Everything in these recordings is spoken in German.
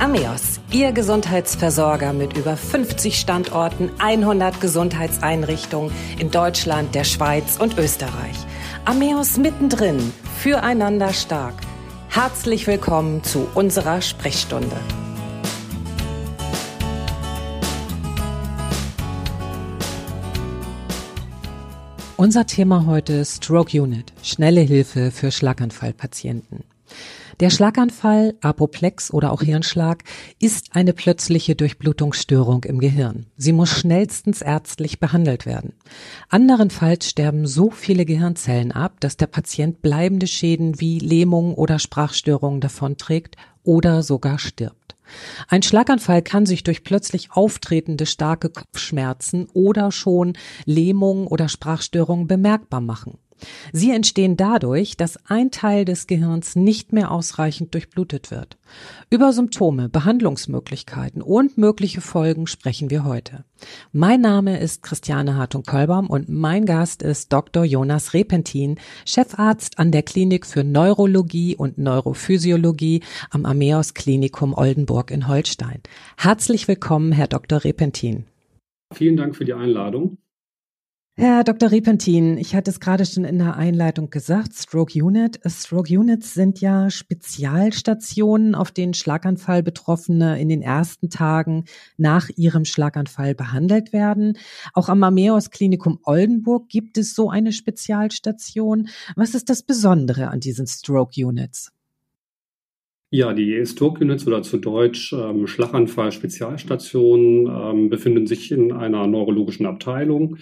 Ameos, Ihr Gesundheitsversorger mit über 50 Standorten, 100 Gesundheitseinrichtungen in Deutschland, der Schweiz und Österreich. Ameos mittendrin, füreinander stark. Herzlich willkommen zu unserer Sprechstunde. Unser Thema heute Stroke Unit, schnelle Hilfe für Schlaganfallpatienten. Der Schlaganfall, Apoplex oder auch Hirnschlag ist eine plötzliche Durchblutungsstörung im Gehirn. Sie muss schnellstens ärztlich behandelt werden. Anderenfalls sterben so viele Gehirnzellen ab, dass der Patient bleibende Schäden wie Lähmung oder Sprachstörungen davonträgt oder sogar stirbt. Ein Schlaganfall kann sich durch plötzlich auftretende starke Kopfschmerzen oder schon Lähmung oder Sprachstörungen bemerkbar machen. Sie entstehen dadurch, dass ein Teil des Gehirns nicht mehr ausreichend durchblutet wird. Über Symptome, Behandlungsmöglichkeiten und mögliche Folgen sprechen wir heute. Mein Name ist Christiane Hartung-Kolbaum und mein Gast ist Dr. Jonas Repentin, Chefarzt an der Klinik für Neurologie und Neurophysiologie am Ameos Klinikum Oldenburg in Holstein. Herzlich willkommen, Herr Dr. Repentin. Vielen Dank für die Einladung. Herr Dr. Repentin, ich hatte es gerade schon in der Einleitung gesagt, Stroke Unit. Stroke Units sind ja Spezialstationen, auf denen Schlaganfallbetroffene in den ersten Tagen nach ihrem Schlaganfall behandelt werden. Auch am Ameos Klinikum Oldenburg gibt es so eine Spezialstation. Was ist das Besondere an diesen Stroke Units? Ja, die Stroke Units oder zu Deutsch ähm, Schlaganfall-Spezialstationen ähm, befinden sich in einer neurologischen Abteilung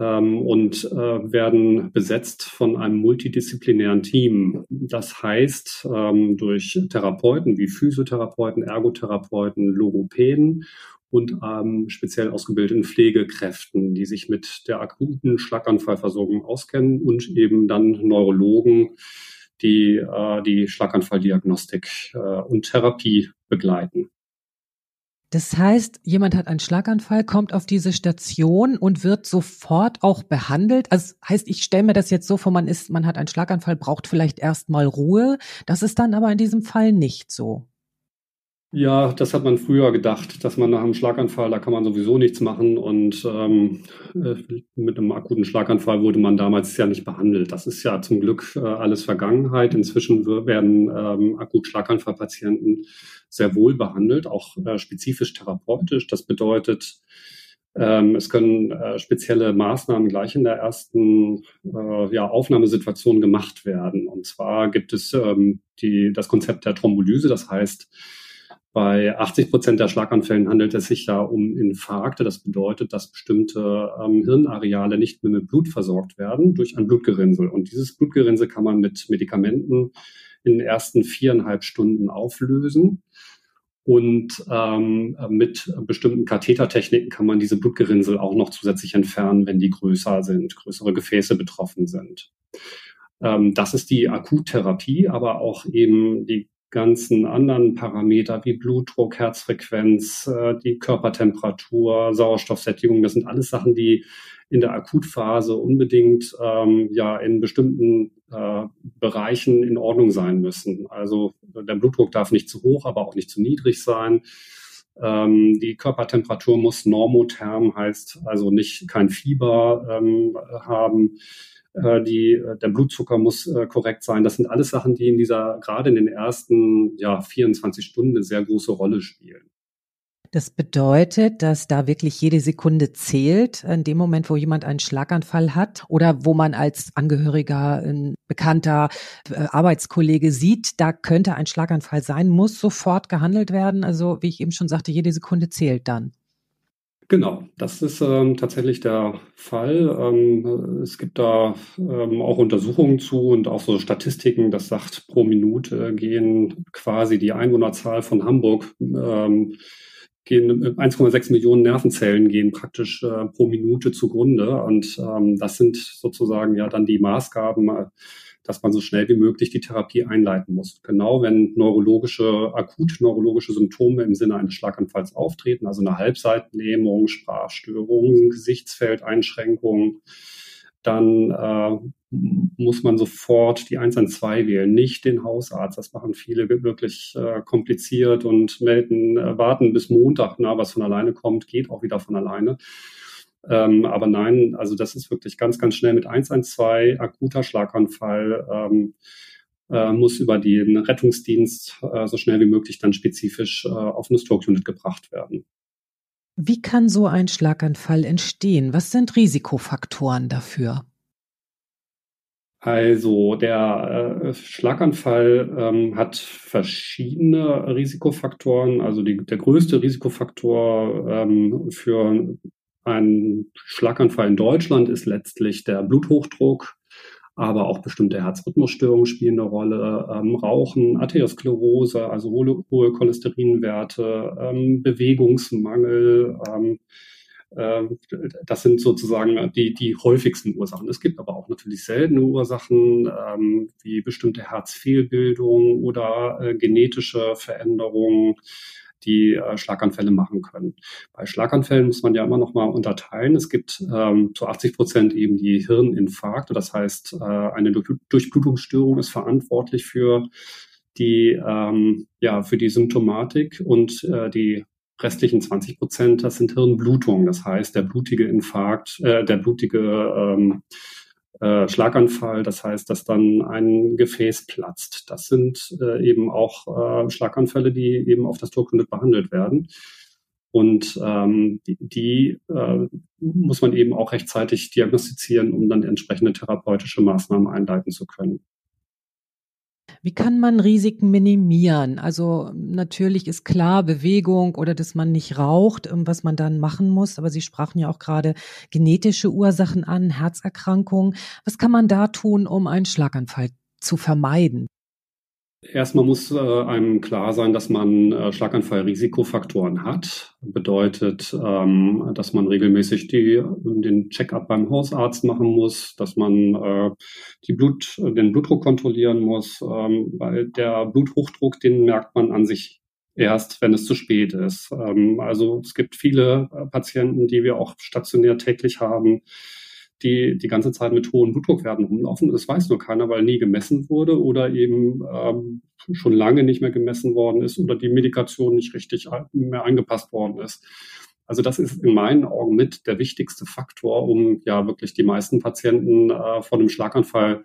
ähm, und äh, werden besetzt von einem multidisziplinären Team. Das heißt, ähm, durch Therapeuten wie Physiotherapeuten, Ergotherapeuten, Logopäden und ähm, speziell ausgebildeten Pflegekräften, die sich mit der akuten Schlaganfallversorgung auskennen und eben dann Neurologen, die äh, die Schlaganfalldiagnostik äh, und Therapie begleiten. Das heißt, jemand hat einen Schlaganfall, kommt auf diese Station und wird sofort auch behandelt. Also heißt, ich stelle mir das jetzt so vor, man ist, man hat einen Schlaganfall, braucht vielleicht erstmal Ruhe. Das ist dann aber in diesem Fall nicht so. Ja, das hat man früher gedacht, dass man nach einem Schlaganfall, da kann man sowieso nichts machen. Und ähm, äh, mit einem akuten Schlaganfall wurde man damals ja nicht behandelt. Das ist ja zum Glück äh, alles Vergangenheit. Inzwischen werden ähm, akut Schlaganfallpatienten sehr wohl behandelt, auch äh, spezifisch therapeutisch. Das bedeutet, ähm, es können äh, spezielle Maßnahmen gleich in der ersten äh, ja, Aufnahmesituation gemacht werden. Und zwar gibt es ähm, die, das Konzept der Thrombolyse, das heißt, bei 80 Prozent der Schlaganfällen handelt es sich ja um Infarkte. Das bedeutet, dass bestimmte ähm, Hirnareale nicht mehr mit Blut versorgt werden durch ein Blutgerinnsel. Und dieses Blutgerinnsel kann man mit Medikamenten in den ersten viereinhalb Stunden auflösen. Und ähm, mit bestimmten Kathetertechniken kann man diese Blutgerinnsel auch noch zusätzlich entfernen, wenn die größer sind, größere Gefäße betroffen sind. Ähm, das ist die Akuttherapie, aber auch eben die ganzen anderen Parameter wie Blutdruck, Herzfrequenz, äh, die Körpertemperatur, Sauerstoffsättigung, das sind alles Sachen, die in der Akutphase unbedingt ähm, ja in bestimmten äh, Bereichen in Ordnung sein müssen. Also der Blutdruck darf nicht zu hoch, aber auch nicht zu niedrig sein. Ähm, die Körpertemperatur muss normotherm, heißt also nicht kein Fieber ähm, haben. Äh, die, äh, der Blutzucker muss äh, korrekt sein. Das sind alles Sachen, die in dieser, gerade in den ersten ja, 24 Stunden eine sehr große Rolle spielen. Das bedeutet, dass da wirklich jede Sekunde zählt, in dem Moment, wo jemand einen Schlaganfall hat oder wo man als Angehöriger, ein bekannter Arbeitskollege sieht, da könnte ein Schlaganfall sein, muss sofort gehandelt werden. Also, wie ich eben schon sagte, jede Sekunde zählt dann. Genau, das ist ähm, tatsächlich der Fall. Ähm, es gibt da ähm, auch Untersuchungen zu und auch so Statistiken, das sagt, pro Minute gehen quasi die Einwohnerzahl von Hamburg, ähm, gehen 1,6 Millionen Nervenzellen gehen praktisch äh, pro Minute zugrunde. Und ähm, das sind sozusagen ja dann die Maßgaben, äh, dass man so schnell wie möglich die Therapie einleiten muss. Genau wenn neurologische, akut neurologische Symptome im Sinne eines Schlaganfalls auftreten, also eine Halbseitenlähmung, Sprachstörungen, Gesichtsfeldeinschränkungen, dann äh, muss man sofort die 112 wählen, nicht den Hausarzt. Das machen viele wirklich äh, kompliziert und melden, äh, warten bis Montag, na, was von alleine kommt, geht auch wieder von alleine. Ähm, aber nein, also das ist wirklich ganz, ganz schnell mit 112, akuter Schlaganfall, ähm, äh, muss über den Rettungsdienst äh, so schnell wie möglich dann spezifisch äh, auf eine Stroke Unit gebracht werden. Wie kann so ein Schlaganfall entstehen? Was sind Risikofaktoren dafür? Also der äh, Schlaganfall ähm, hat verschiedene Risikofaktoren. Also die, der größte Risikofaktor ähm, für einen Schlaganfall in Deutschland ist letztlich der Bluthochdruck, aber auch bestimmte Herzrhythmusstörungen spielen eine Rolle. Ähm, Rauchen, Arteriosklerose, also hohe, hohe Cholesterinwerte, ähm, Bewegungsmangel, ähm, ähm, das sind sozusagen die, die häufigsten Ursachen. Es gibt aber auch natürlich seltene Ursachen, ähm, wie bestimmte Herzfehlbildung oder äh, genetische Veränderungen, die äh, Schlaganfälle machen können. Bei Schlaganfällen muss man ja immer noch mal unterteilen. Es gibt ähm, zu 80 Prozent eben die Hirninfarkte. Das heißt, äh, eine Durchblutungsstörung ist verantwortlich für die, ähm, ja, für die Symptomatik und äh, die restlichen 20 Prozent, das sind Hirnblutungen. Das heißt, der blutige Infarkt, äh, der blutige ähm, äh, Schlaganfall, das heißt, dass dann ein Gefäß platzt. Das sind äh, eben auch äh, Schlaganfälle, die eben auf das Tourkundet behandelt werden. Und ähm, die, die äh, muss man eben auch rechtzeitig diagnostizieren, um dann entsprechende therapeutische Maßnahmen einleiten zu können. Wie kann man Risiken minimieren? Also natürlich ist klar Bewegung oder dass man nicht raucht, ähm, was man dann machen muss. Aber Sie sprachen ja auch gerade genetische Ursachen an, Herzerkrankungen. Was kann man da tun, um einen Schlaganfall zu vermeiden? Erstmal muss äh, einem klar sein, dass man äh, Schlaganfall-Risikofaktoren hat. Bedeutet, ähm, dass man regelmäßig die, den Check-up beim Hausarzt machen muss, dass man äh, die Blut, den Blutdruck kontrollieren muss, ähm, weil der Bluthochdruck, den merkt man an sich erst, wenn es zu spät ist. Ähm, also es gibt viele äh, Patienten, die wir auch stationär täglich haben, die die ganze Zeit mit hohen Blutdruckwerten rumlaufen. Das weiß nur keiner, weil nie gemessen wurde oder eben ähm, schon lange nicht mehr gemessen worden ist oder die Medikation nicht richtig mehr angepasst worden ist. Also das ist in meinen Augen mit der wichtigste Faktor, um ja wirklich die meisten Patienten äh, vor einem Schlaganfall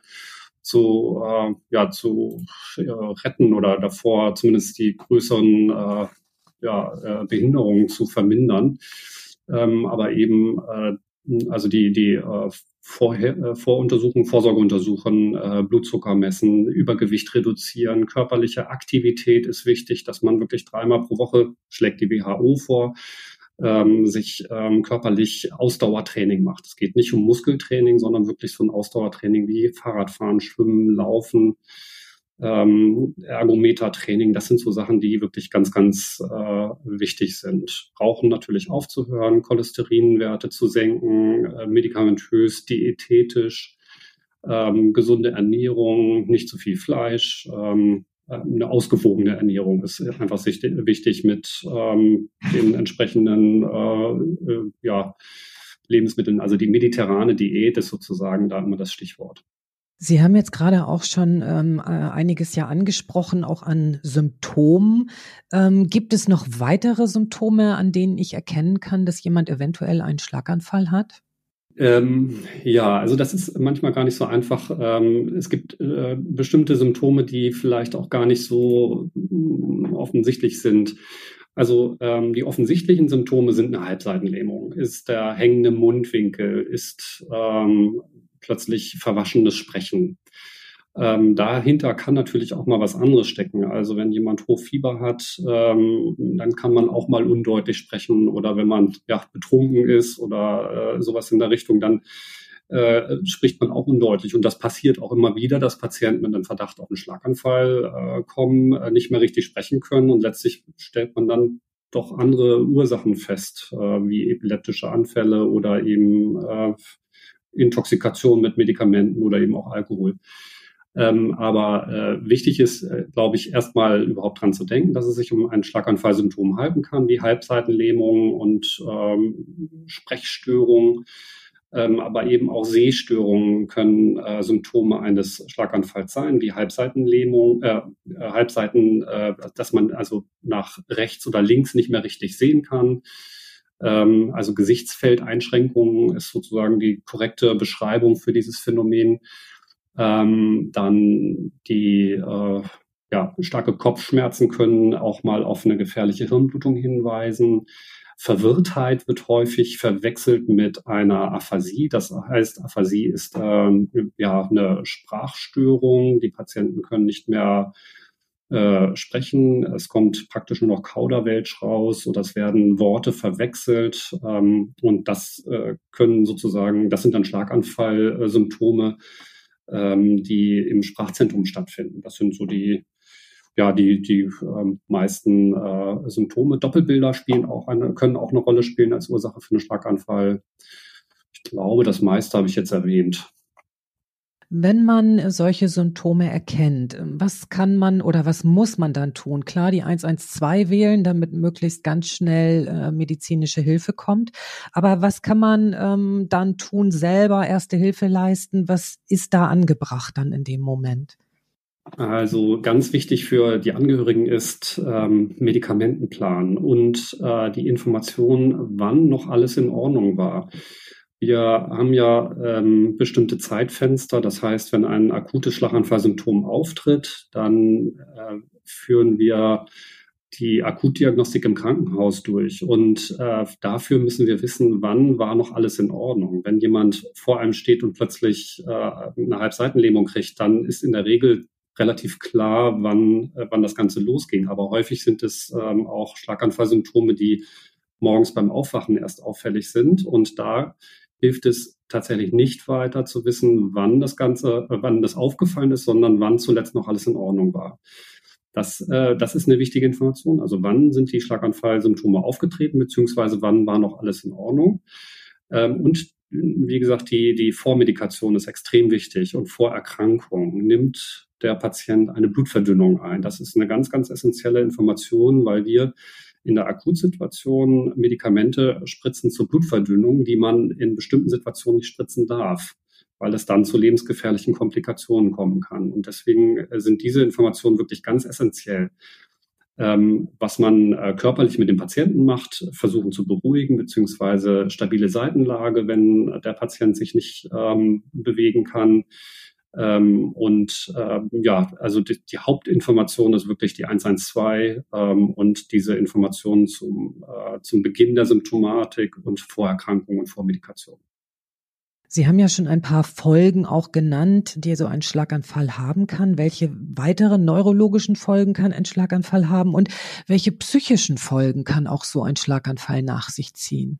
zu, äh, ja, zu äh, retten oder davor zumindest die größeren äh, ja, äh, Behinderungen zu vermindern. Ähm, aber eben äh, also die, die äh, Vorher, äh, Voruntersuchungen, Vorsorgeuntersuchungen, äh, Blutzucker messen, Übergewicht reduzieren, körperliche Aktivität ist wichtig, dass man wirklich dreimal pro Woche, schlägt die WHO vor, ähm, sich ähm, körperlich Ausdauertraining macht. Es geht nicht um Muskeltraining, sondern wirklich so ein Ausdauertraining wie Fahrradfahren, Schwimmen, Laufen, ähm, Ergometer-Training, das sind so Sachen, die wirklich ganz, ganz äh, wichtig sind. Rauchen natürlich aufzuhören, Cholesterinwerte zu senken, äh, medikamentös, diätetisch, ähm, gesunde Ernährung, nicht zu viel Fleisch, ähm, äh, eine ausgewogene Ernährung ist einfach wichtig mit ähm, den entsprechenden äh, äh, ja, Lebensmitteln. Also die mediterrane Diät ist sozusagen da immer das Stichwort. Sie haben jetzt gerade auch schon ähm, äh, einiges ja angesprochen, auch an Symptomen. Ähm, gibt es noch weitere Symptome, an denen ich erkennen kann, dass jemand eventuell einen Schlaganfall hat? Ähm, ja, also das ist manchmal gar nicht so einfach. Ähm, es gibt äh, bestimmte Symptome, die vielleicht auch gar nicht so mm, offensichtlich sind. Also ähm, die offensichtlichen Symptome sind eine Halbseitenlähmung, ist der hängende Mundwinkel, ist ähm, plötzlich verwaschenes Sprechen. Ähm, dahinter kann natürlich auch mal was anderes stecken. Also wenn jemand Hochfieber hat, ähm, dann kann man auch mal undeutlich sprechen oder wenn man ja betrunken ist oder äh, sowas in der Richtung, dann äh, spricht man auch undeutlich. Und das passiert auch immer wieder, dass Patienten mit einem Verdacht auf einen Schlaganfall äh, kommen, äh, nicht mehr richtig sprechen können und letztlich stellt man dann doch andere Ursachen fest, äh, wie epileptische Anfälle oder eben äh, Intoxikation mit Medikamenten oder eben auch Alkohol. Ähm, aber äh, wichtig ist, äh, glaube ich, erstmal überhaupt dran zu denken, dass es sich um ein Schlaganfallsymptom halten kann, wie Halbseitenlähmung und ähm, Sprechstörung. Ähm, aber eben auch Sehstörungen können äh, Symptome eines Schlaganfalls sein, wie Halbseitenlähmung, äh, äh, Halbseiten, äh, dass man also nach rechts oder links nicht mehr richtig sehen kann. Ähm, also Gesichtsfeldeinschränkungen ist sozusagen die korrekte Beschreibung für dieses Phänomen. Ähm, dann die äh, ja, starke Kopfschmerzen können auch mal auf eine gefährliche Hirnblutung hinweisen. Verwirrtheit wird häufig verwechselt mit einer Aphasie. Das heißt, Aphasie ist ähm, ja eine Sprachstörung. Die Patienten können nicht mehr äh, sprechen. Es kommt praktisch nur noch Kauderwelsch raus oder es werden Worte verwechselt. Ähm, und das äh, können sozusagen, das sind dann Schlaganfallsymptome, ähm, die im Sprachzentrum stattfinden. Das sind so die ja, die, die ähm, meisten äh, Symptome. Doppelbilder spielen auch eine, können auch eine Rolle spielen als Ursache für einen Schlaganfall. Ich glaube, das meiste habe ich jetzt erwähnt. Wenn man solche Symptome erkennt, was kann man oder was muss man dann tun? Klar, die 112 wählen, damit möglichst ganz schnell äh, medizinische Hilfe kommt. Aber was kann man ähm, dann tun, selber erste Hilfe leisten? Was ist da angebracht dann in dem Moment? Also ganz wichtig für die Angehörigen ist ähm, Medikamentenplan und äh, die Information, wann noch alles in Ordnung war. Wir haben ja ähm, bestimmte Zeitfenster. Das heißt, wenn ein akutes Schlaganfallsymptom auftritt, dann äh, führen wir die Akutdiagnostik im Krankenhaus durch. Und äh, dafür müssen wir wissen, wann war noch alles in Ordnung. Wenn jemand vor einem steht und plötzlich äh, eine Halbseitenlähmung kriegt, dann ist in der Regel relativ klar, wann, äh, wann das Ganze losging. Aber häufig sind es ähm, auch Schlaganfallsymptome, die morgens beim Aufwachen erst auffällig sind. Und da hilft es tatsächlich nicht weiter zu wissen, wann das Ganze, äh, wann das aufgefallen ist, sondern wann zuletzt noch alles in Ordnung war. Das, äh, das ist eine wichtige Information. Also wann sind die Schlaganfallsymptome aufgetreten, beziehungsweise wann war noch alles in Ordnung. Ähm, und wie gesagt, die, die Vormedikation ist extrem wichtig und Vorerkrankung nimmt der Patient eine Blutverdünnung ein. Das ist eine ganz, ganz essentielle Information, weil wir in der Akutsituation Medikamente spritzen zur Blutverdünnung, die man in bestimmten Situationen nicht spritzen darf, weil es dann zu lebensgefährlichen Komplikationen kommen kann. Und deswegen äh, sind diese Informationen wirklich ganz essentiell. Ähm, was man äh, körperlich mit dem Patienten macht, versuchen zu beruhigen, beziehungsweise stabile Seitenlage, wenn der Patient sich nicht ähm, bewegen kann ähm, und äh, ja, also die, die, Hauptinformation ist wirklich die 112 ähm, und diese Informationen zum, äh, zum Beginn der Symptomatik und Vorerkrankung und Vormedikation. Sie haben ja schon ein paar Folgen auch genannt, die so ein Schlaganfall haben kann. Welche weiteren neurologischen Folgen kann ein Schlaganfall haben und welche psychischen Folgen kann auch so ein Schlaganfall nach sich ziehen?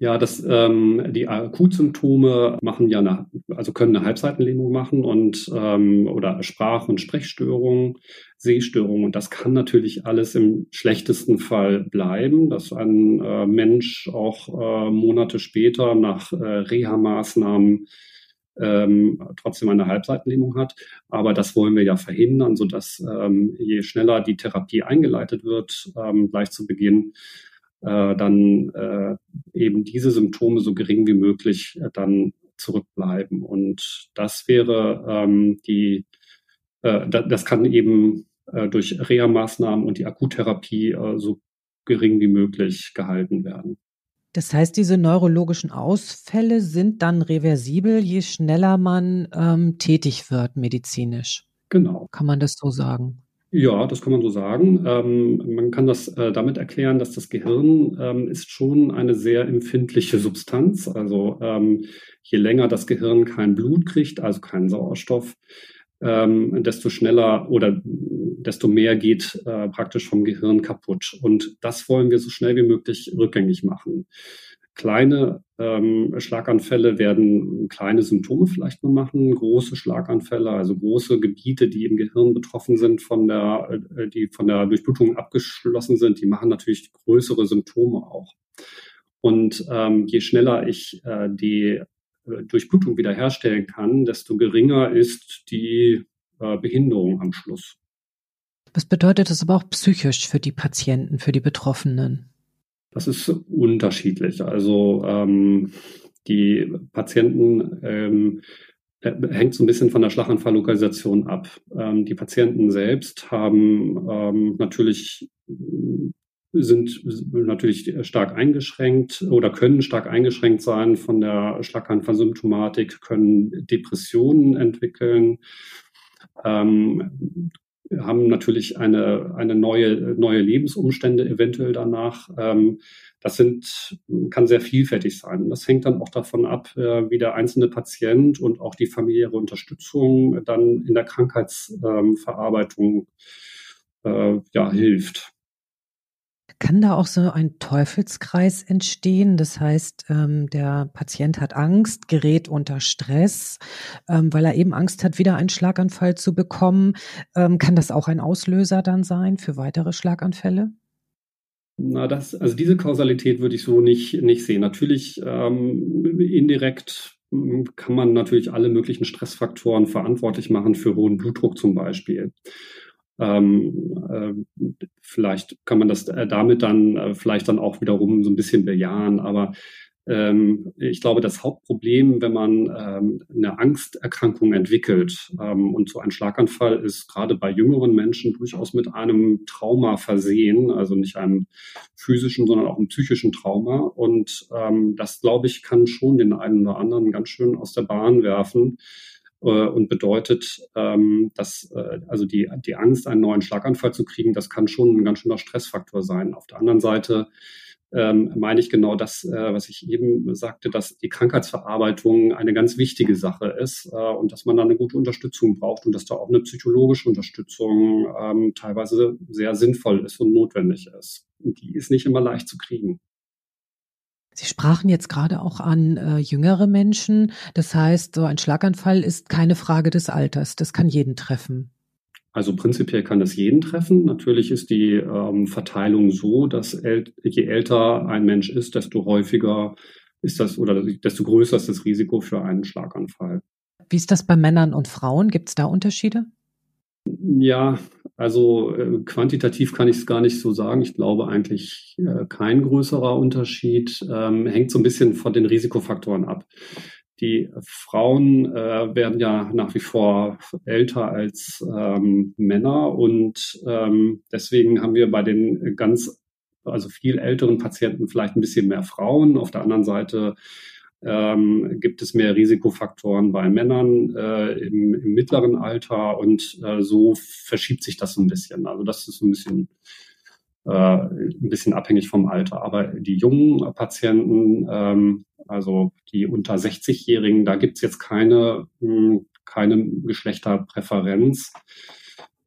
Ja, das, ähm, die Akutsymptome machen ja eine, also können eine Halbseitenlähmung machen und ähm, oder Sprach- und Sprechstörungen, Sehstörungen. Und das kann natürlich alles im schlechtesten Fall bleiben, dass ein äh, Mensch auch äh, Monate später nach äh, Reha-Maßnahmen ähm, trotzdem eine Halbseitenlähmung hat. Aber das wollen wir ja verhindern, sodass ähm, je schneller die Therapie eingeleitet wird, ähm, gleich zu Beginn, äh, dann äh, eben diese Symptome so gering wie möglich äh, dann zurückbleiben. Und das wäre ähm, die, äh, da, das kann eben äh, durch Reha-Maßnahmen und die Akuttherapie äh, so gering wie möglich gehalten werden. Das heißt, diese neurologischen Ausfälle sind dann reversibel, je schneller man ähm, tätig wird medizinisch. Genau. Kann man das so sagen? Ja, das kann man so sagen. Ähm, man kann das äh, damit erklären, dass das Gehirn ähm, ist schon eine sehr empfindliche Substanz. Also ähm, je länger das Gehirn kein Blut kriegt, also keinen Sauerstoff, ähm, desto schneller oder desto mehr geht äh, praktisch vom Gehirn kaputt. Und das wollen wir so schnell wie möglich rückgängig machen. Kleine ähm, Schlaganfälle werden kleine Symptome vielleicht nur machen, große Schlaganfälle, also große Gebiete, die im Gehirn betroffen sind, von der, äh, die von der Durchblutung abgeschlossen sind, die machen natürlich größere Symptome auch. Und ähm, je schneller ich äh, die äh, Durchblutung wiederherstellen kann, desto geringer ist die äh, Behinderung am Schluss. Was bedeutet das aber auch psychisch für die Patienten, für die Betroffenen? Das ist unterschiedlich. Also ähm, die Patienten ähm, äh, hängt so ein bisschen von der Schlaganfalllokalisation ab. Ähm, die Patienten selbst haben ähm, natürlich sind natürlich stark eingeschränkt oder können stark eingeschränkt sein von der Schlaganfallsymptomatik, können Depressionen entwickeln, ähm, haben natürlich eine, eine neue, neue Lebensumstände eventuell danach. Ähm, das sind, kann sehr vielfältig sein. Das hängt dann auch davon ab, äh, wie der einzelne Patient und auch die familiäre Unterstützung dann in der Krankheitsverarbeitung äh, ja, hilft. Kann da auch so ein Teufelskreis entstehen? Das heißt, ähm, der Patient hat Angst, gerät unter Stress, ähm, weil er eben Angst hat, wieder einen Schlaganfall zu bekommen. Ähm, kann das auch ein Auslöser dann sein für weitere Schlaganfälle? Na, das, also diese Kausalität würde ich so nicht, nicht sehen. Natürlich ähm, indirekt hm, kann man natürlich alle möglichen Stressfaktoren verantwortlich machen für hohen Blutdruck zum Beispiel. Ähm, äh, vielleicht kann man das äh, damit dann äh, vielleicht dann auch wiederum so ein bisschen bejahen, aber ähm, ich glaube, das Hauptproblem, wenn man ähm, eine Angsterkrankung entwickelt ähm, und so ein Schlaganfall ist gerade bei jüngeren Menschen durchaus mit einem Trauma versehen, also nicht einem physischen, sondern auch einem psychischen Trauma. Und das, glaube ich, kann schon den einen oder anderen ganz schön aus der Bahn werfen und bedeutet, ähm, dass äh, also die, die Angst, einen neuen Schlaganfall zu kriegen, das kann schon ein ganz schöner Stressfaktor sein. Auf der anderen Seite ähm, meine ich genau das, äh, was ich eben sagte, dass die Krankheitsverarbeitung eine ganz wichtige Sache ist äh, und dass man da eine gute Unterstützung braucht und dass da auch eine psychologische Unterstützung ähm, teilweise sehr sinnvoll ist und notwendig ist. Und die ist nicht immer leicht zu kriegen. Sie sprachen jetzt gerade auch an äh, jüngere Menschen. Das heißt, so ein Schlaganfall ist keine Frage des Alters. Das kann jeden treffen. Also prinzipiell kann das jeden treffen. Natürlich ist die ähm, Verteilung so, dass äl je älter ein Mensch ist, desto häufiger ist das oder desto größer ist das Risiko für einen Schlaganfall. Wie ist das bei Männern und Frauen? Gibt es da Unterschiede? Ja, also äh, quantitativ kann ich es gar nicht so sagen. Ich glaube eigentlich äh, kein größerer Unterschied. Ähm, hängt so ein bisschen von den Risikofaktoren ab. Die Frauen äh, werden ja nach wie vor älter als ähm, Männer und ähm, deswegen haben wir bei den ganz, also viel älteren Patienten vielleicht ein bisschen mehr Frauen. Auf der anderen Seite ähm, gibt es mehr Risikofaktoren bei Männern äh, im, im, mittleren Alter und äh, so verschiebt sich das so ein bisschen. Also das ist so ein bisschen äh, ein bisschen abhängig vom Alter. Aber die jungen Patienten, ähm, also die unter 60-Jährigen, da gibt es jetzt keine, mh, hm, keine Geschlechterpräferenz.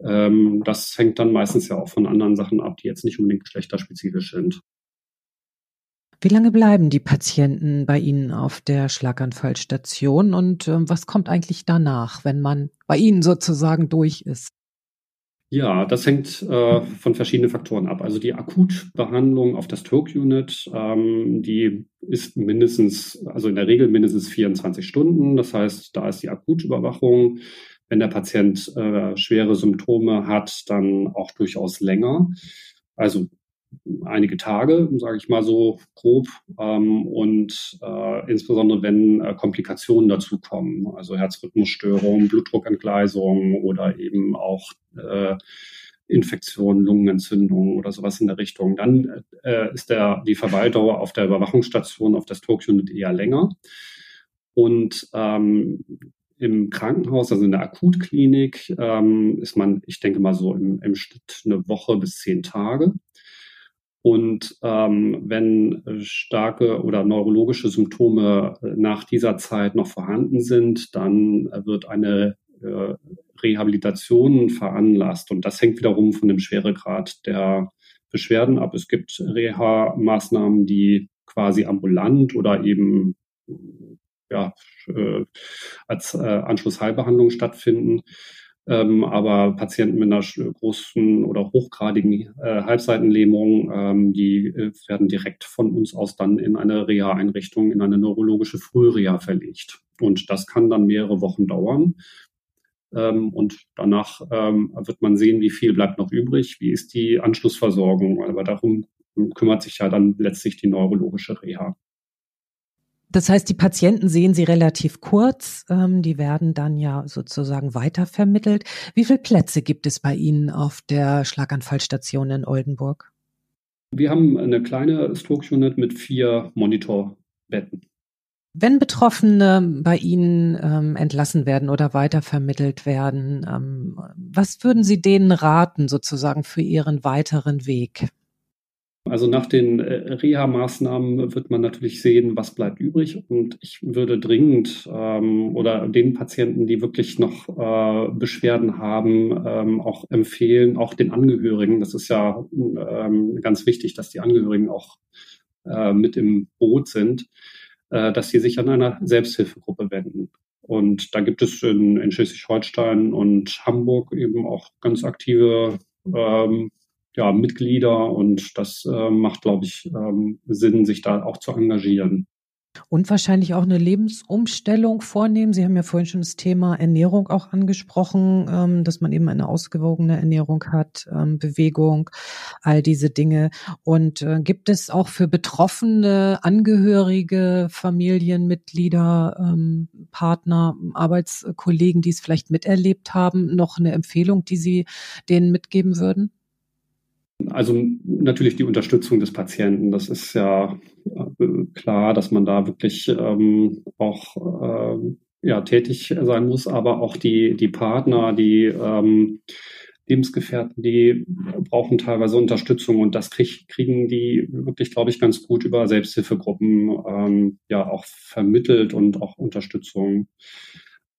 Ähm, das hängt dann meistens ja auch von anderen Sachen ab, die jetzt nicht unbedingt geschlechterspezifisch sind. Wie lange bleiben die Patienten bei Ihnen auf der Schlaganfallstation und äh, was kommt eigentlich danach, wenn man bei Ihnen sozusagen durch ist? Ja, das hängt äh, von verschiedenen Faktoren ab. Also die Akutbehandlung auf der Stroke Unit, ähm, die ist mindestens, also in der Regel mindestens 24 Stunden. Das heißt, da ist die Akutüberwachung. Wenn der Patient äh, schwere Symptome hat, dann auch durchaus länger. Also einige Tage, sage ich mal so grob, ähm, und äh, insbesondere wenn äh, Komplikationen dazukommen, also Herzrhythmusstörungen, Blutdruckentgleisungen oder eben auch äh, Infektionen, Lungenentzündungen oder sowas in der Richtung, dann äh, ist der, die Verweildauer auf der Überwachungsstation, auf der Stroke Unit eher länger. Und ähm, im Krankenhaus, also in der Akutklinik, ähm, ist man, ich denke mal so im, im Schnitt eine Woche bis zehn Tage. Und ähm, wenn starke oder neurologische Symptome äh, nach dieser Zeit noch vorhanden sind, dann wird eine äh, Rehabilitation veranlasst. Und das hängt wiederum von dem Schweregrad der Beschwerden ab. Es gibt Reha-Maßnahmen, die quasi ambulant oder eben ja, äh, als äh, Anschlussheilbehandlung stattfinden. Ähm, aber Patienten mit einer großen oder hochgradigen äh, Halbseitenlähmung, ähm, die äh, werden direkt von uns aus dann in eine Reha-Einrichtung, in eine neurologische Frühreha verlegt. Und das kann dann mehrere Wochen dauern. Ähm, und danach ähm, wird man sehen, wie viel bleibt noch übrig, wie ist die Anschlussversorgung. Aber darum kümmert sich ja dann letztlich die neurologische Reha. Das heißt, die Patienten sehen sie relativ kurz, ähm, die werden dann ja sozusagen weitervermittelt. Wie viele Plätze gibt es bei Ihnen auf der Schlaganfallstation in Oldenburg? Wir haben eine kleine Stroke Unit mit vier Monitorbetten. Wenn Betroffene bei Ihnen ähm, entlassen werden oder weitervermittelt werden, ähm, was würden Sie denen raten sozusagen für ihren weiteren Weg? Also nach den äh, Reha-Maßnahmen wird man natürlich sehen, was bleibt übrig. Und ich würde dringend ähm, oder den Patienten, die wirklich noch äh, Beschwerden haben, ähm, auch empfehlen, auch den Angehörigen. Das ist ja ähm, ganz wichtig, dass die Angehörigen auch äh, mit im Boot sind, äh, dass sie sich an einer Selbsthilfegruppe wenden. Und da gibt es in, in Schleswig-Holstein und Hamburg eben auch ganz aktive ähm, ja, Mitglieder und das äh, macht, glaube ich, ähm, Sinn, sich da auch zu engagieren. Und wahrscheinlich auch eine Lebensumstellung vornehmen. Sie haben ja vorhin schon das Thema Ernährung auch angesprochen, ähm, dass man eben eine ausgewogene Ernährung hat, ähm, Bewegung, all diese Dinge. Und äh, gibt es auch für betroffene Angehörige, Familienmitglieder, ähm, Partner, Arbeitskollegen, die es vielleicht miterlebt haben, noch eine Empfehlung, die Sie denen mitgeben würden? Also natürlich die Unterstützung des Patienten. Das ist ja äh, klar, dass man da wirklich ähm, auch äh, ja, tätig sein muss, aber auch die, die Partner, die ähm, Lebensgefährten, die brauchen teilweise Unterstützung und das krieg, kriegen die wirklich, glaube ich, ganz gut über Selbsthilfegruppen ähm, ja auch vermittelt und auch Unterstützung.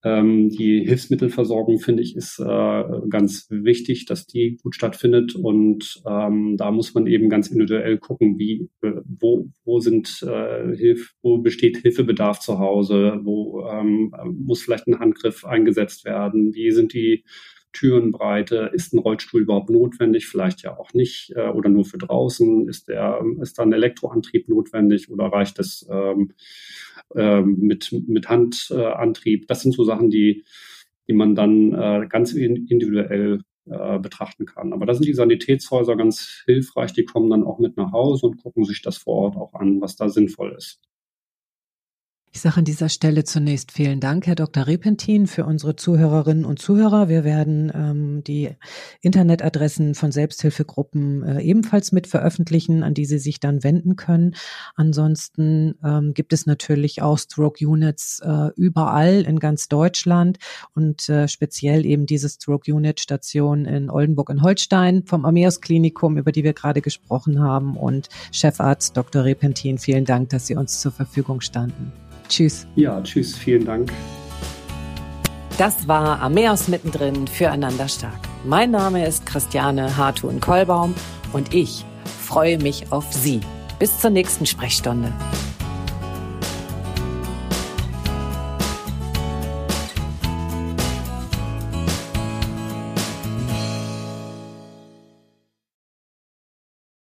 Ähm, die Hilfsmittelversorgung, finde ich, ist äh, ganz wichtig, dass die gut stattfindet. Und ähm, da muss man eben ganz individuell gucken, wie, äh, wo, wo sind äh, Hilf, wo besteht Hilfebedarf zu Hause, wo ähm, muss vielleicht ein Handgriff eingesetzt werden, wie sind die Türenbreite, ist ein Rollstuhl überhaupt notwendig, vielleicht ja auch nicht, äh, oder nur für draußen, ist der, ist da ein Elektroantrieb notwendig? Oder reicht ähm, ähm, mit, mit Handantrieb. das sind so Sachen, die, die man dann äh, ganz individuell äh, betrachten kann. Aber da sind die Sanitätshäuser ganz hilfreich. Die kommen dann auch mit nach Hause und gucken sich das vor Ort auch an, was da sinnvoll ist. Ich sage an dieser Stelle zunächst vielen Dank, Herr Dr. Repentin, für unsere Zuhörerinnen und Zuhörer. Wir werden ähm, die Internetadressen von Selbsthilfegruppen äh, ebenfalls mit veröffentlichen, an die Sie sich dann wenden können. Ansonsten ähm, gibt es natürlich auch Stroke Units äh, überall in ganz Deutschland und äh, speziell eben diese Stroke Unit Station in Oldenburg in Holstein vom Ameos Klinikum, über die wir gerade gesprochen haben und Chefarzt Dr. Repentin. Vielen Dank, dass Sie uns zur Verfügung standen. Tschüss. Ja, tschüss, vielen Dank. Das war Ameos mittendrin füreinander stark. Mein Name ist Christiane Hartun-Kollbaum und ich freue mich auf Sie. Bis zur nächsten Sprechstunde.